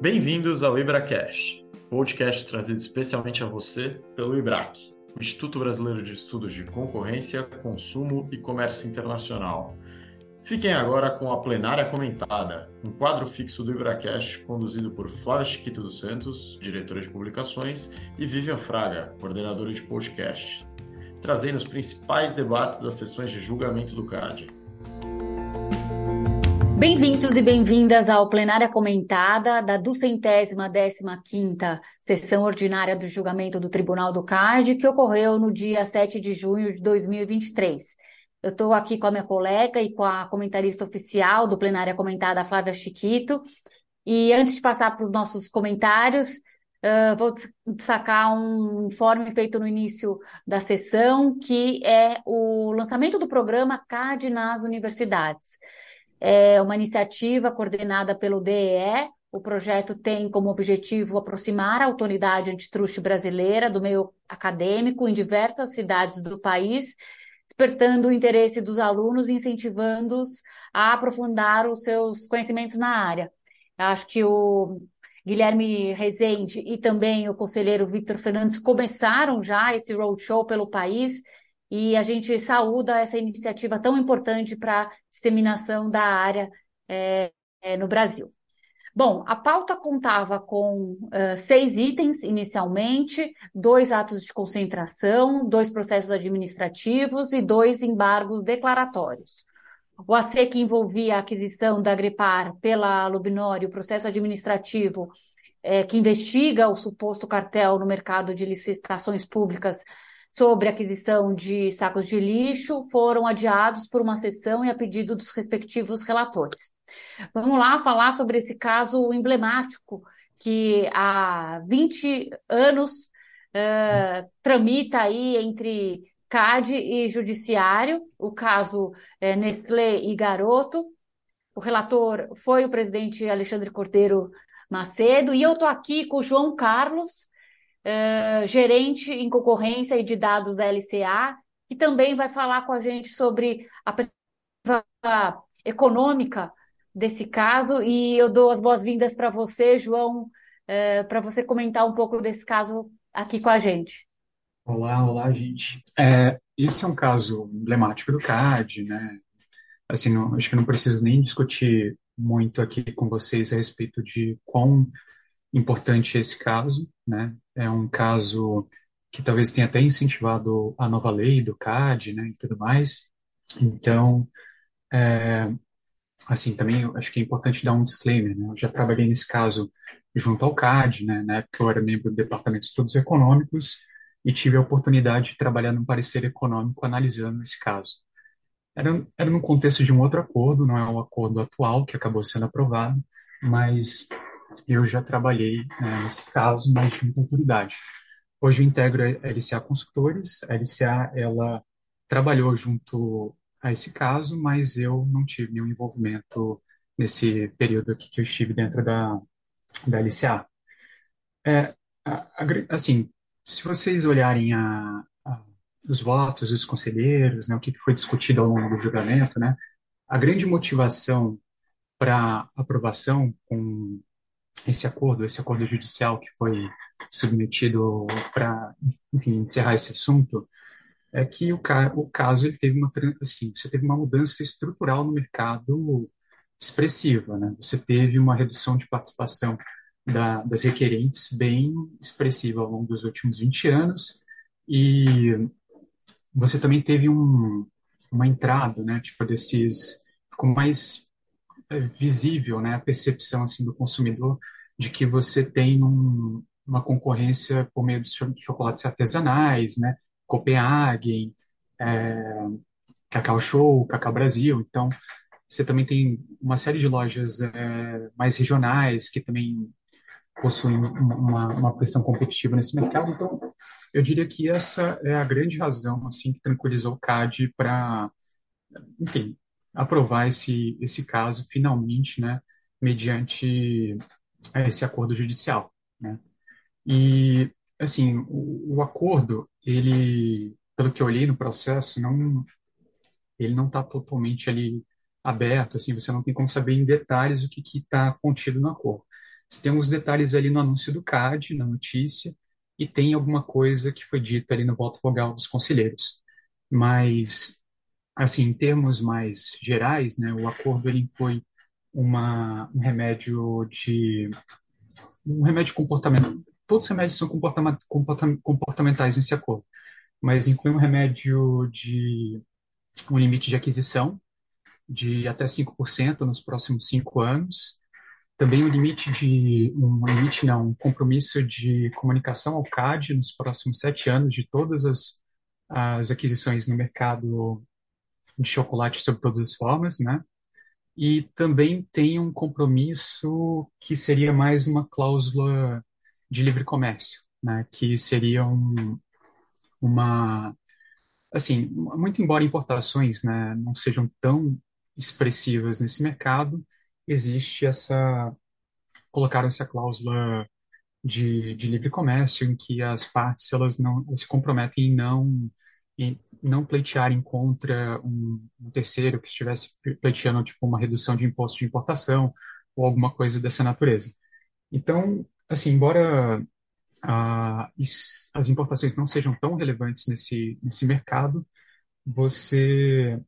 Bem-vindos ao IbraCast, podcast trazido especialmente a você pelo IBRAC, Instituto Brasileiro de Estudos de Concorrência, Consumo e Comércio Internacional. Fiquem agora com a Plenária Comentada, um quadro fixo do IbraCast conduzido por Flávia Chiquito dos Santos, diretora de publicações, e Vivian Fraga, coordenadora de podcast, trazendo os principais debates das sessões de julgamento do CAD. Bem-vindos e bem-vindas ao Plenária Comentada da duzentésima décima quinta sessão ordinária do julgamento do Tribunal do CAD, que ocorreu no dia 7 de junho de 2023. Eu estou aqui com a minha colega e com a comentarista oficial do Plenária Comentada, Flávia Chiquito. E antes de passar para os nossos comentários, uh, vou destacar um informe feito no início da sessão, que é o lançamento do programa CAD nas universidades é uma iniciativa coordenada pelo DEE. O projeto tem como objetivo aproximar a autoridade antitruste brasileira do meio acadêmico em diversas cidades do país, despertando o interesse dos alunos e incentivando-os a aprofundar os seus conhecimentos na área. Acho que o Guilherme Rezende e também o conselheiro Victor Fernandes começaram já esse roadshow pelo país e a gente saúda essa iniciativa tão importante para a disseminação da área é, é, no Brasil. Bom, a pauta contava com uh, seis itens inicialmente, dois atos de concentração, dois processos administrativos e dois embargos declaratórios. O AC que envolvia a aquisição da Gripar pela Lubinori, o processo administrativo é, que investiga o suposto cartel no mercado de licitações públicas sobre aquisição de sacos de lixo foram adiados por uma sessão e a pedido dos respectivos relatores. Vamos lá falar sobre esse caso emblemático que há 20 anos uh, tramita aí entre CAD e Judiciário, o caso é, Nestlé e Garoto. O relator foi o presidente Alexandre Cordeiro Macedo, e eu estou aqui com o João Carlos, uh, gerente em concorrência e de dados da LCA, que também vai falar com a gente sobre a perspectiva econômica desse caso. E eu dou as boas-vindas para você, João, uh, para você comentar um pouco desse caso aqui com a gente. Olá, olá, gente. É, esse é um caso emblemático do CAD, né? Assim, não, acho que não preciso nem discutir muito aqui com vocês a respeito de quão importante esse caso, né? É um caso que talvez tenha até incentivado a nova lei do CAD, né, e tudo mais. Então, é, assim, também acho que é importante dar um disclaimer, né? Eu já trabalhei nesse caso junto ao CAD, né? Na época eu era membro do Departamento de Estudos Econômicos e tive a oportunidade de trabalhar num parecer econômico analisando esse caso. Era, era no contexto de um outro acordo, não é o acordo atual que acabou sendo aprovado, mas eu já trabalhei né, nesse caso, mas junto à autoridade. Hoje eu integro a LCA Consultores. A LCA, ela trabalhou junto a esse caso, mas eu não tive nenhum envolvimento nesse período aqui que eu estive dentro da, da LCA. É, assim, se vocês olharem a, a, os votos dos conselheiros, né, o que foi discutido ao longo do julgamento, né, a grande motivação para aprovação com esse acordo, esse acordo judicial que foi submetido para, encerrar esse assunto, é que o, ca o caso ele teve uma assim, você teve uma mudança estrutural no mercado expressiva, né? Você teve uma redução de participação da, das requerentes bem expressiva ao longo dos últimos 20 anos e você também teve um, uma entrada, né? Tipo desses ficou mais visível, né, a percepção assim do consumidor de que você tem um, uma concorrência por meio de chocolates artesanais, né, Copenhagen, é, Cacau Show, Cacau Brasil. Então, você também tem uma série de lojas é, mais regionais que também possuem uma, uma questão competitiva nesse mercado. Então, eu diria que essa é a grande razão assim que tranquilizou o CAD para, enfim, aprovar esse, esse caso finalmente, né, mediante é, esse acordo judicial, né? E assim, o, o acordo, ele, pelo que eu olhei no processo, não ele não está totalmente ali aberto, assim, você não tem como saber em detalhes o que está contido no acordo. Você tem alguns detalhes ali no anúncio do CAD, na notícia, e tem alguma coisa que foi dita ali no voto vogal dos conselheiros. Mas, assim, em termos mais gerais, né, o acordo ele inclui uma, um remédio de um remédio comportamental. Todos os remédios são comportamentais nesse acordo, mas inclui um remédio de um limite de aquisição de até 5% nos próximos cinco anos. Também um limite de um limite não, um compromisso de comunicação ao CAD nos próximos sete anos de todas as, as aquisições no mercado de chocolate sob todas as formas, né? E também tem um compromisso que seria mais uma cláusula de livre comércio, né? Que seria um, uma assim, muito embora importações, né, não sejam tão expressivas nesse mercado, existe essa colocaram essa cláusula de, de livre comércio em que as partes elas não elas se comprometem em não em não pleitearem contra um, um, terceiro que estivesse pleiteando tipo uma redução de imposto de importação ou alguma coisa dessa natureza. Então, assim, embora ah, as importações não sejam tão relevantes nesse nesse mercado, você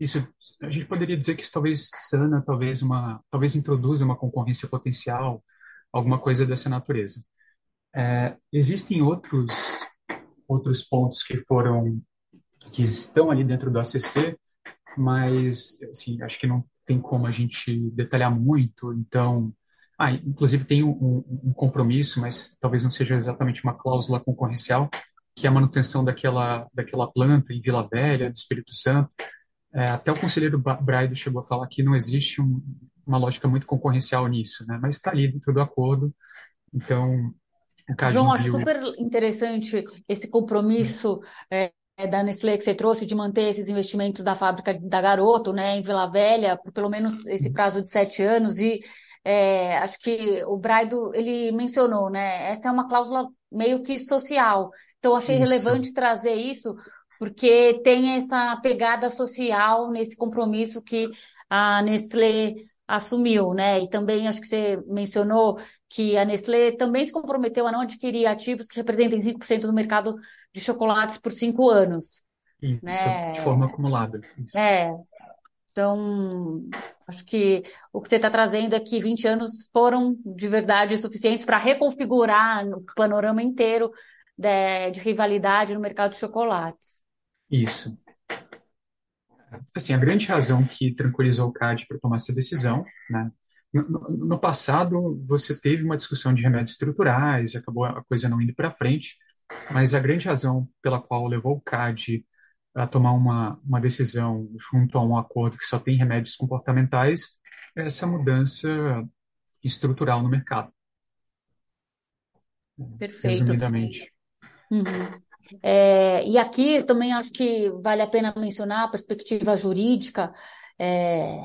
isso a gente poderia dizer que isso talvez sana, talvez uma talvez introduza uma concorrência potencial, alguma coisa dessa natureza. É, existem outros outros pontos que foram que estão ali dentro do ACC, mas assim, acho que não tem como a gente detalhar muito. Então, ah, inclusive tem um, um, compromisso, mas talvez não seja exatamente uma cláusula concorrencial, que é a manutenção daquela daquela planta em Vila Velha, do Espírito Santo. É, até o conselheiro Braido chegou a falar que não existe um, uma lógica muito concorrencial nisso, né? Mas está ali dentro do acordo. Então, João, acho super interessante esse compromisso é, da Nestlé que você trouxe de manter esses investimentos da fábrica da Garoto, né, em Vila Velha, por pelo menos esse prazo de sete anos. E é, acho que o Braido ele mencionou, né, essa é uma cláusula meio que social. Então achei isso. relevante trazer isso porque tem essa pegada social nesse compromisso que a Nestlé assumiu, né? E também acho que você mencionou que a Nestlé também se comprometeu a não adquirir ativos que representem 5% do mercado de chocolates por cinco anos. Isso, né? de forma acumulada. Isso. É. Então, acho que o que você está trazendo é que 20 anos foram de verdade suficientes para reconfigurar o panorama inteiro de, de rivalidade no mercado de chocolates. Isso assim, a grande razão que tranquilizou o CAD para tomar essa decisão, né? No, no, passado, você teve uma discussão de remédios estruturais, acabou a coisa não indo para frente, mas a grande razão pela qual levou o CAD a tomar uma, uma decisão junto a um acordo que só tem remédios comportamentais é essa mudança estrutural no mercado. Perfeito. Resumidamente. Uhum. É, e aqui também acho que vale a pena mencionar a perspectiva jurídica é,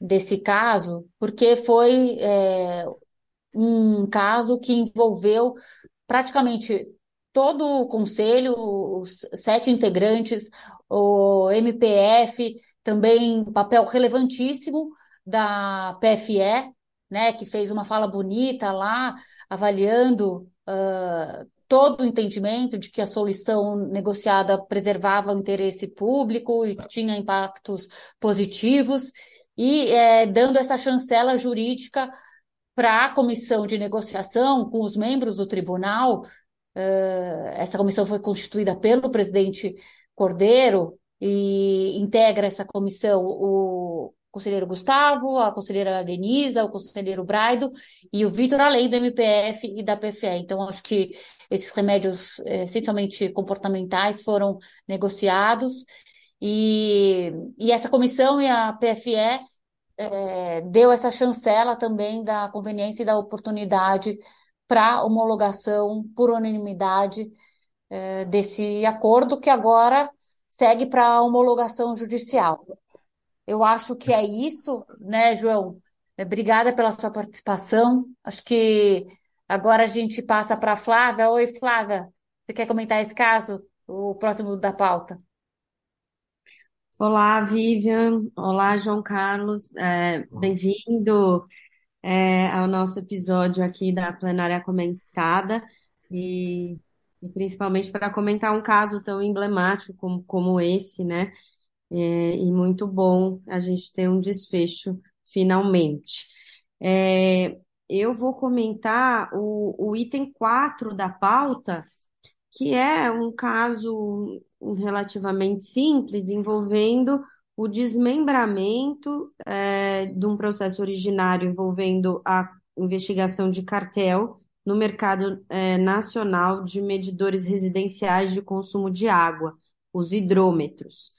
desse caso, porque foi é, um caso que envolveu praticamente todo o conselho, os sete integrantes, o MPF, também papel relevantíssimo da PFE, né, que fez uma fala bonita lá, avaliando uh, todo o entendimento de que a solução negociada preservava o interesse público e tinha impactos positivos, e é, dando essa chancela jurídica para a comissão de negociação com os membros do tribunal. Uh, essa comissão foi constituída pelo presidente Cordeiro e integra essa comissão o conselheiro Gustavo, a conselheira Denisa, o conselheiro Braido e o Vitor, além do MPF e da PFE. Então, acho que esses remédios, é, essencialmente comportamentais, foram negociados e, e essa comissão e a PFE é, deu essa chancela também da conveniência e da oportunidade para homologação por unanimidade é, desse acordo que agora segue para a homologação judicial. Eu acho que é isso, né, João? Obrigada pela sua participação. Acho que agora a gente passa para a Flávia. Oi, Flávia, você quer comentar esse caso? O próximo da pauta. Olá, Vivian. Olá, João Carlos. É, Bem-vindo. é, ao nosso episódio aqui da plenária comentada e, e principalmente para comentar um caso tão emblemático como, como esse, né? É, e muito bom a gente ter um desfecho finalmente. É, eu vou comentar o, o item 4 da pauta, que é um caso relativamente simples envolvendo o desmembramento é, de um processo originário envolvendo a investigação de cartel no mercado é, nacional de medidores residenciais de consumo de água, os hidrômetros.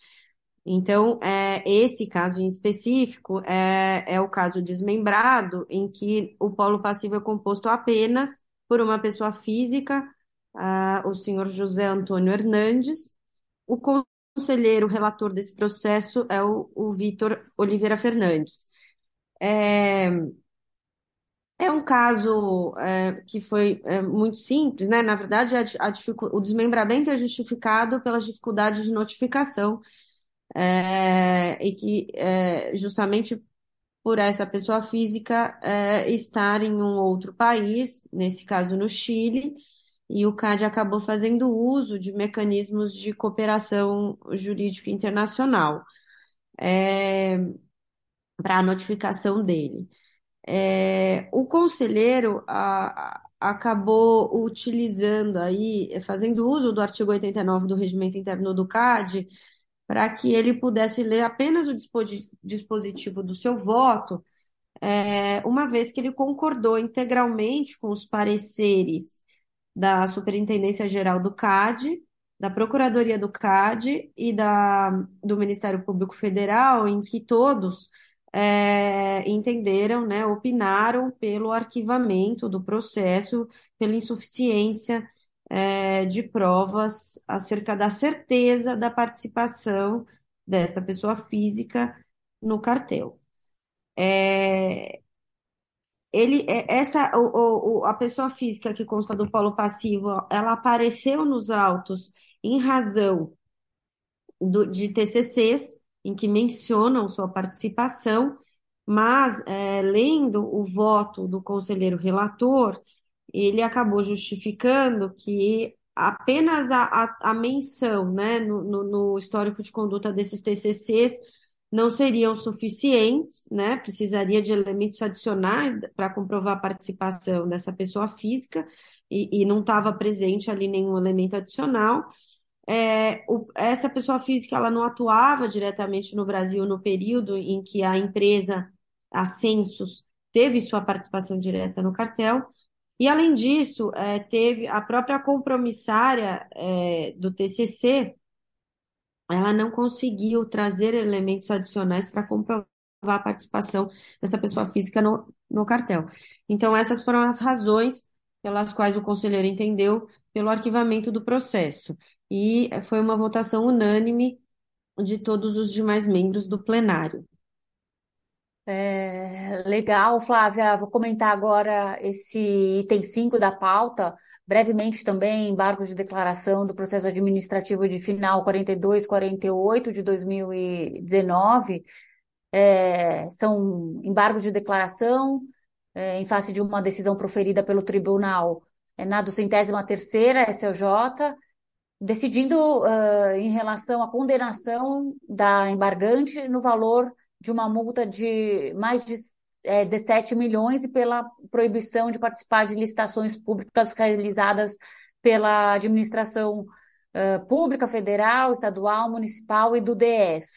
Então, é, esse caso em específico é, é o caso desmembrado, em que o polo passivo é composto apenas por uma pessoa física, uh, o senhor José Antônio Hernandes. O conselheiro relator desse processo é o, o Vitor Oliveira Fernandes. É, é um caso é, que foi é, muito simples, né? Na verdade, a, a o desmembramento é justificado pelas dificuldades de notificação é, e que é, justamente por essa pessoa física é, estar em um outro país, nesse caso no Chile, e o CAD acabou fazendo uso de mecanismos de cooperação jurídica internacional para a notificação dele. O conselheiro a, a, acabou utilizando aí, fazendo uso do artigo 89 do regimento interno do CAD, para que ele pudesse ler apenas o dispositivo do seu voto, é, uma vez que ele concordou integralmente com os pareceres da Superintendência Geral do CAD, da Procuradoria do CAD e da, do Ministério Público Federal, em que todos é, entenderam, né, opinaram pelo arquivamento do processo, pela insuficiência é, de provas acerca da certeza da participação desta pessoa física no cartel. É, ele, é, essa, o, o, a pessoa física que consta do polo passivo, ela apareceu nos autos em razão do, de TCCs em que mencionam sua participação, mas é, lendo o voto do conselheiro relator, ele acabou justificando que apenas a, a, a menção né, no, no, no, histórico de conduta desses TCCs não seriam suficientes, né? precisaria de elementos adicionais para comprovar a participação dessa pessoa física e, e não estava presente ali nenhum elemento adicional. É, o, essa pessoa física ela não atuava diretamente no Brasil no período em que a empresa, a teve sua participação direta no cartel, e, além disso, é, teve a própria compromissária é, do TCC, ela não conseguiu trazer elementos adicionais para comprovar a participação dessa pessoa física no, no cartel. Então, essas foram as razões pelas quais o conselheiro entendeu pelo arquivamento do processo. E foi uma votação unânime de todos os demais membros do plenário. É, legal, Flávia. Vou comentar agora esse item 5 da pauta, brevemente também, embargos de declaração do processo administrativo de final 4248 de 2019. É, são embargos de declaração é, em face de uma decisão proferida pelo tribunal é, na duzentésima terceira SLJ, decidindo uh, em relação à condenação da embargante no valor de uma multa de mais de, é, de 7 milhões e pela proibição de participar de licitações públicas realizadas pela administração uh, pública, federal, estadual, municipal e do DF,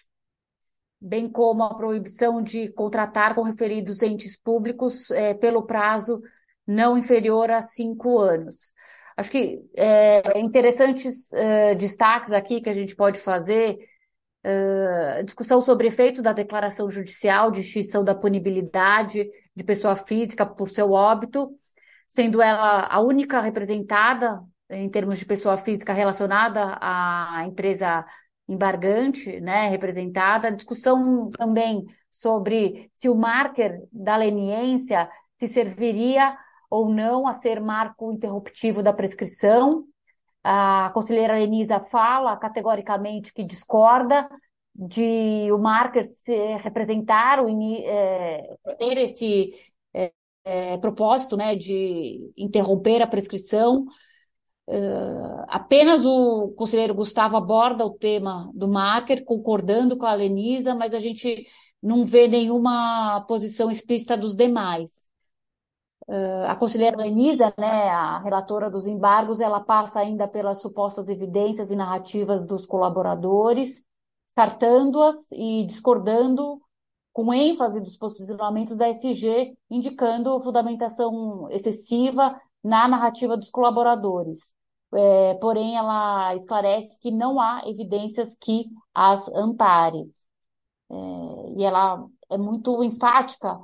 bem como a proibição de contratar com referidos entes públicos é, pelo prazo não inferior a cinco anos. Acho que é, interessantes é, destaques aqui que a gente pode fazer Uh, discussão sobre efeitos da declaração judicial de extinção da punibilidade de pessoa física por seu óbito, sendo ela a única representada em termos de pessoa física relacionada à empresa embargante, né, representada. Discussão também sobre se o marker da leniência se serviria ou não a ser marco interruptivo da prescrição, a conselheira Enisa fala categoricamente que discorda de o Marker se representar, o, é, ter esse, é, é, propósito né, de interromper a prescrição. Uh, apenas o conselheiro Gustavo aborda o tema do marker, concordando com a Lenisa, mas a gente não vê nenhuma posição explícita dos demais. Uh, a conselheira Lenisa, né, a relatora dos embargos, ela passa ainda pelas supostas evidências e narrativas dos colaboradores, descartando-as e discordando com ênfase dos posicionamentos da SG, indicando fundamentação excessiva na narrativa dos colaboradores. É, porém, ela esclarece que não há evidências que as ampare. É, e ela é muito enfática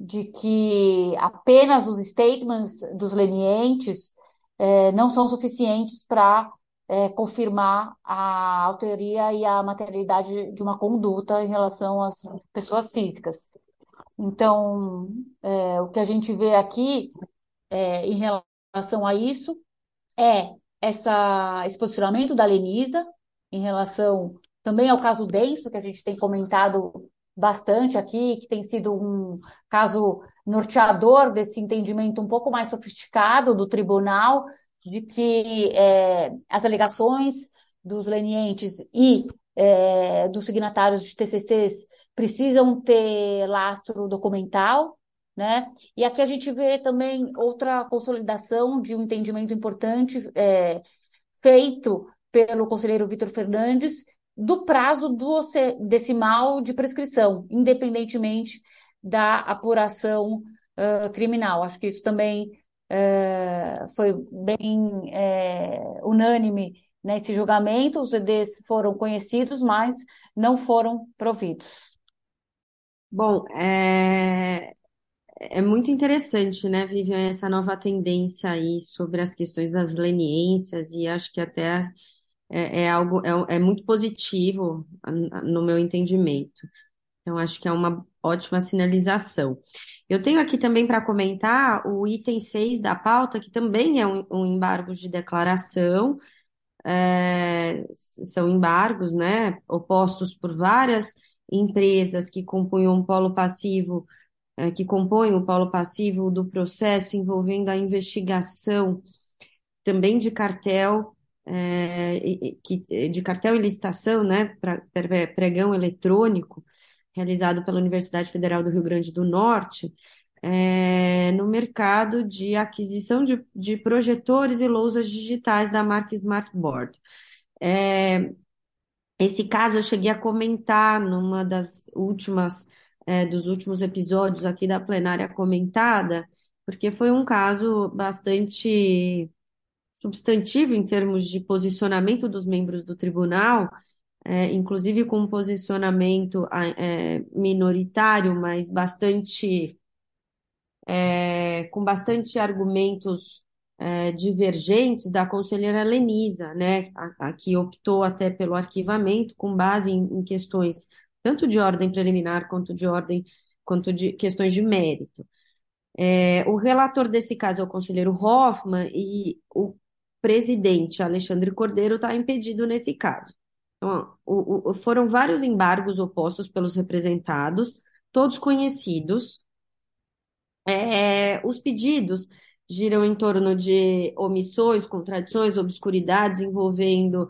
de que apenas os statements dos lenientes é, não são suficientes para é, confirmar a autoria e a materialidade de uma conduta em relação às pessoas físicas. Então, é, o que a gente vê aqui em relação a isso é essa, esse posicionamento da Lenisa em relação também ao caso denso, que a gente tem comentado bastante aqui, que tem sido um caso norteador desse entendimento um pouco mais sofisticado do tribunal, de que é, as alegações dos lenientes e é, dos signatários de TCCs precisam ter lastro documental, né? E aqui a gente vê também outra consolidação de um entendimento importante é, feito pelo conselheiro Vitor Fernandes do prazo do decimal de prescrição, independentemente da apuração uh, criminal. Acho que isso também é, foi bem é, unânime nesse julgamento, os EDs foram conhecidos, mas não foram providos. Bom, é, é muito interessante, né, Vivian, essa nova tendência aí sobre as questões das leniências, e acho que até é, é algo, é, é muito positivo no meu entendimento. Então, acho que é uma ótima sinalização. Eu tenho aqui também para comentar o item 6 da pauta, que também é um, um embargo de declaração. É, são embargos, né, opostos por várias empresas que compunham um polo passivo, é, que compõem o polo passivo do processo envolvendo a investigação também de cartel, é, de cartel e licitação, né, pra, pregão eletrônico, realizado pela Universidade Federal do Rio Grande do Norte, é, no mercado de aquisição de, de, projetores e lousas digitais da marca Smartboard. É, esse caso eu cheguei a comentar numa das últimas, é, dos últimos episódios aqui da plenária comentada, porque foi um caso bastante substantivo em termos de posicionamento dos membros do tribunal, é, inclusive com um posicionamento é, minoritário, mas bastante é, com bastante argumentos é, divergentes da conselheira Lenisa, né, a, a, que optou até pelo arquivamento com base em, em questões tanto de ordem preliminar quanto de ordem quanto de questões de mérito. É, o relator desse caso é o conselheiro Hoffman e o presidente Alexandre Cordeiro está impedido nesse caso. Então, o, o, foram vários embargos opostos pelos representados, todos conhecidos. É, os pedidos giram em torno de omissões, contradições, obscuridades envolvendo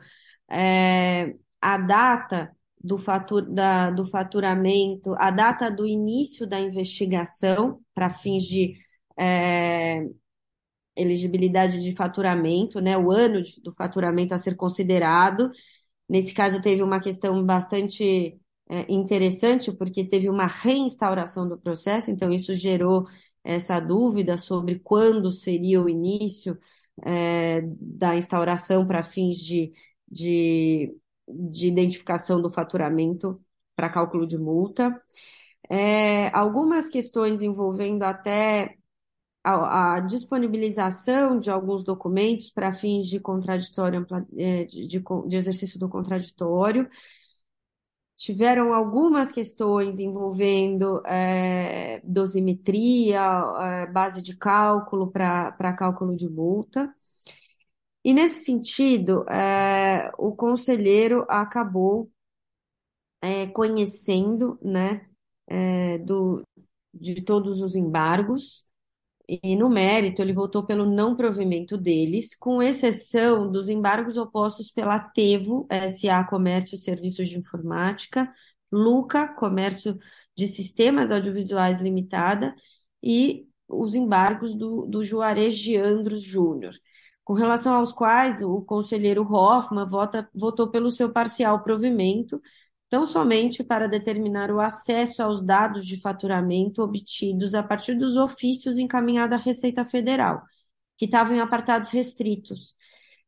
é, a data do, fatur, da, do faturamento, a data do início da investigação para fins de é, elegibilidade de faturamento, né, o ano de, do faturamento a ser considerado, Nesse caso, teve uma questão bastante é, interessante, porque teve uma reinstauração do processo, então isso gerou essa dúvida sobre quando seria o início é, da instauração para fins de, de, de, identificação do faturamento para cálculo de multa. É, algumas questões envolvendo até a, a, disponibilização de alguns documentos para fins de contraditório, é, de, de, exercício do contraditório. Tiveram algumas questões envolvendo é, dosimetria, é, base de cálculo para cálculo de multa. E nesse sentido, é, o conselheiro acabou é, conhecendo né, é, do, de todos os embargos, e no mérito ele votou pelo não provimento deles, com exceção dos embargos opostos pela Tevo, SA Comércio e Serviços de Informática, Luca, Comércio de Sistemas Audiovisuais Limitada, e os embargos do, do Juarez de Andros Júnior, com relação aos quais o conselheiro Hoffman vota, votou pelo seu parcial provimento, tão somente para determinar o acesso aos dados de faturamento obtidos a partir dos ofícios encaminhados à Receita Federal, que estavam em apartados restritos,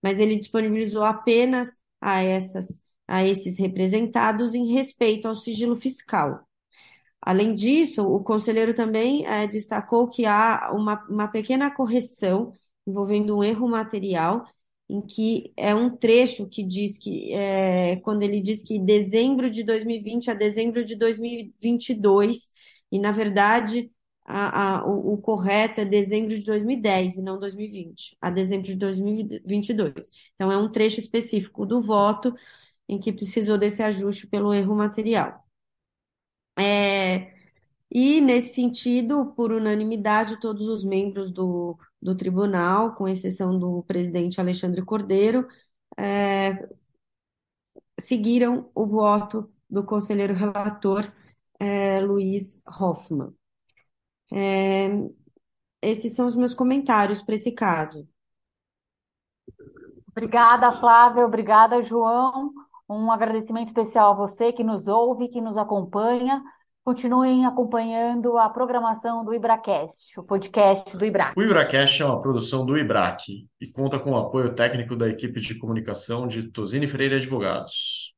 mas ele disponibilizou apenas a essas a esses representados em respeito ao sigilo fiscal. Além disso, o conselheiro também é, destacou que há uma, uma pequena correção envolvendo um erro material, em que é um trecho que diz que, é, quando ele diz que dezembro de 2020 a dezembro de 2022, e na verdade a, a, o, o, correto é dezembro de 2010 e não 2020, a dezembro de 2022. Então é um trecho específico do voto em que precisou desse ajuste pelo erro material. É, e, nesse sentido, por unanimidade, todos os membros do, do tribunal, com exceção do presidente Alexandre Cordeiro, é, seguiram o voto do conselheiro relator é, Luiz Hoffmann. É, esses são os meus comentários para esse caso. Obrigada, Flávia. Obrigada, João. Um agradecimento especial a você que nos ouve, que nos acompanha. Continuem acompanhando a programação do IbraCast, o podcast do IBRAC. O IbraCast é uma produção do IBRAC e conta com o apoio técnico da equipe de comunicação de Tosini Freire Advogados.